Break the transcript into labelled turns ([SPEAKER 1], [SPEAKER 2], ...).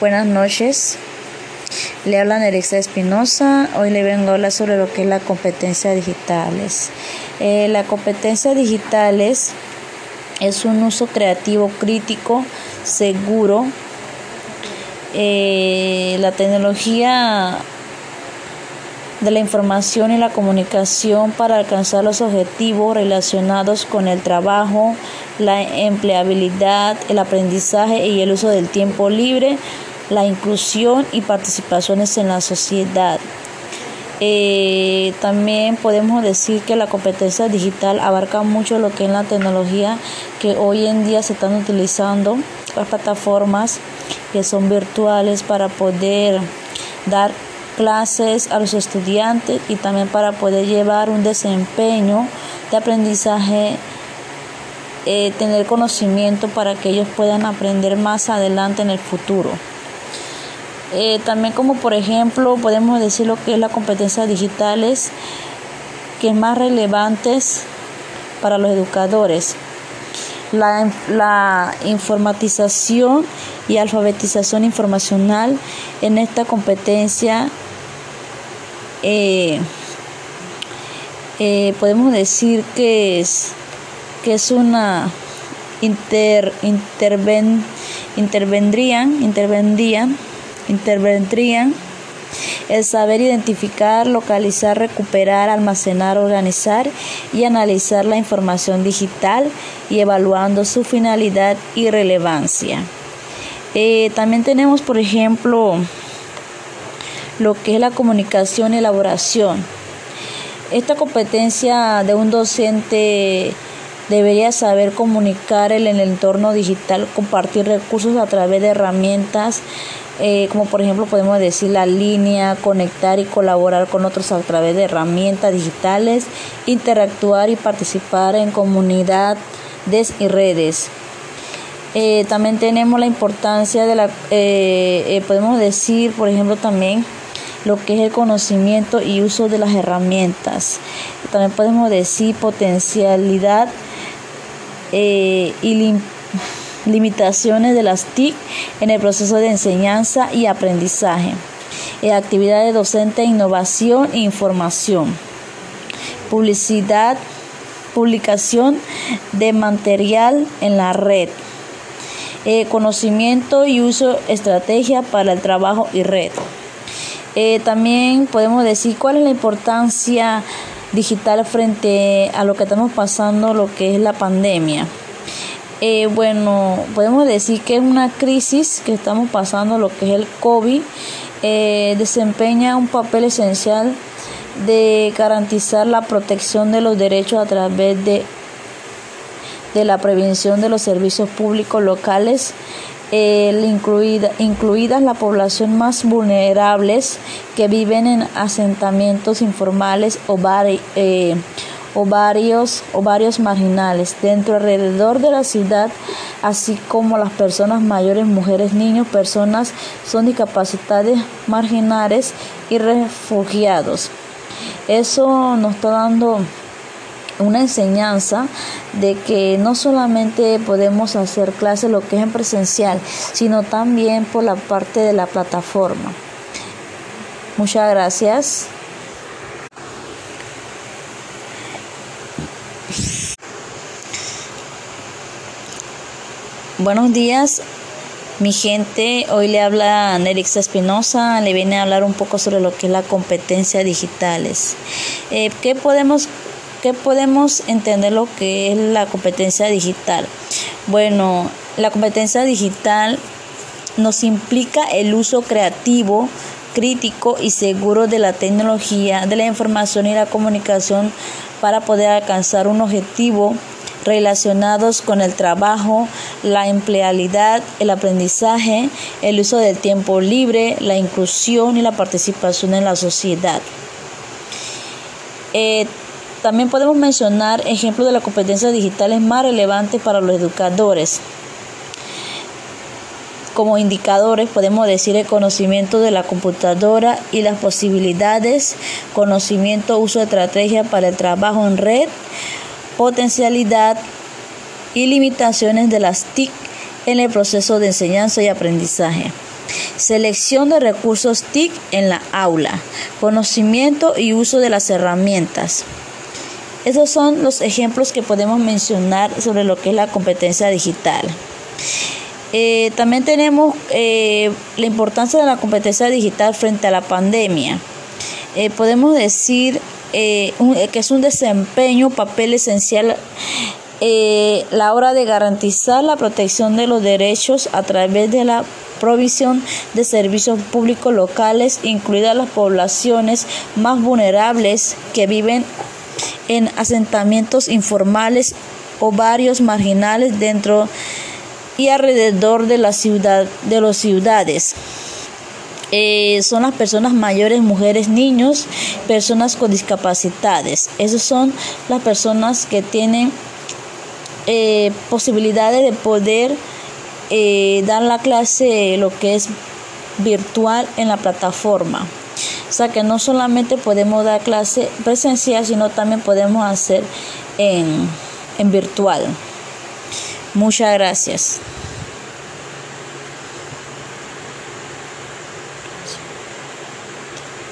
[SPEAKER 1] Buenas noches. Le habla Nerexa Espinosa. Hoy le vengo a hablar sobre lo que es la competencia digitales. Eh, la competencia digitales es un uso creativo, crítico, seguro. Eh, la tecnología de la información y la comunicación para alcanzar los objetivos relacionados con el trabajo, la empleabilidad, el aprendizaje y el uso del tiempo libre, la inclusión y participaciones en la sociedad. Eh, también podemos decir que la competencia digital abarca mucho lo que es la tecnología que hoy en día se están utilizando, las plataformas que son virtuales para poder dar clases a los estudiantes y también para poder llevar un desempeño de aprendizaje, eh, tener conocimiento para que ellos puedan aprender más adelante en el futuro. Eh, también como por ejemplo podemos decir lo que es la competencia digitales que es más relevantes para los educadores. La, la, informatización y alfabetización informacional en esta competencia eh, eh, podemos decir que es, que es una inter, interven, intervendrían, intervendrían, intervendrían el saber identificar, localizar, recuperar, almacenar, organizar y analizar la información digital y evaluando su finalidad y relevancia. Eh, también tenemos, por ejemplo, lo que es la comunicación y elaboración. Esta competencia de un docente debería saber comunicar en el entorno digital, compartir recursos a través de herramientas eh, como por ejemplo podemos decir la línea, conectar y colaborar con otros a través de herramientas digitales, interactuar y participar en comunidades y redes. Eh, también tenemos la importancia de la, eh, podemos decir por ejemplo también lo que es el conocimiento y uso de las herramientas. También podemos decir potencialidad eh, y limitaciones de las TIC en el proceso de enseñanza y aprendizaje. Eh, actividades docente, innovación e información. Publicidad, publicación de material en la red. Eh, conocimiento y uso estrategia para el trabajo y red. Eh, también podemos decir cuál es la importancia digital frente a lo que estamos pasando, lo que es la pandemia. Eh, bueno, podemos decir que es una crisis que estamos pasando, lo que es el COVID, eh, desempeña un papel esencial de garantizar la protección de los derechos a través de, de la prevención de los servicios públicos locales incluida, incluidas la población más vulnerables que viven en asentamientos informales o, eh, o, varios, o varios marginales dentro alrededor de la ciudad, así como las personas mayores, mujeres, niños, personas son discapacitadas marginales y refugiados. Eso nos está dando una enseñanza de que no solamente podemos hacer clases lo que es en presencial, sino también por la parte de la plataforma. Muchas gracias. Buenos días, mi gente. Hoy le habla Nerixa Espinosa. Le viene a hablar un poco sobre lo que es la competencia digitales. Eh, ¿Qué podemos qué podemos entender lo que es la competencia digital? Bueno, la competencia digital nos implica el uso creativo, crítico y seguro de la tecnología, de la información y la comunicación para poder alcanzar un objetivo relacionados con el trabajo, la empleabilidad, el aprendizaje, el uso del tiempo libre, la inclusión y la participación en la sociedad. Eh, también podemos mencionar ejemplos de las competencias digitales más relevantes para los educadores. Como indicadores podemos decir el conocimiento de la computadora y las posibilidades, conocimiento, uso de estrategia para el trabajo en red, potencialidad y limitaciones de las TIC en el proceso de enseñanza y aprendizaje. Selección de recursos TIC en la aula. Conocimiento y uso de las herramientas. Esos son los ejemplos que podemos mencionar sobre lo que es la competencia digital. Eh, también tenemos eh, la importancia de la competencia digital frente a la pandemia. Eh, podemos decir que es un desempeño, papel esencial la hora de garantizar la protección de los derechos a través de la provisión de servicios públicos locales, incluidas las poblaciones más vulnerables que viven en asentamientos informales o barrios marginales dentro y alrededor de la ciudad de las ciudades. Eh, son las personas mayores, mujeres, niños, personas con discapacidades. Esas son las personas que tienen eh, posibilidades de poder eh, dar la clase, lo que es virtual en la plataforma. O sea que no solamente podemos dar clase presencial, sino también podemos hacer en, virtual. Muchas gracias.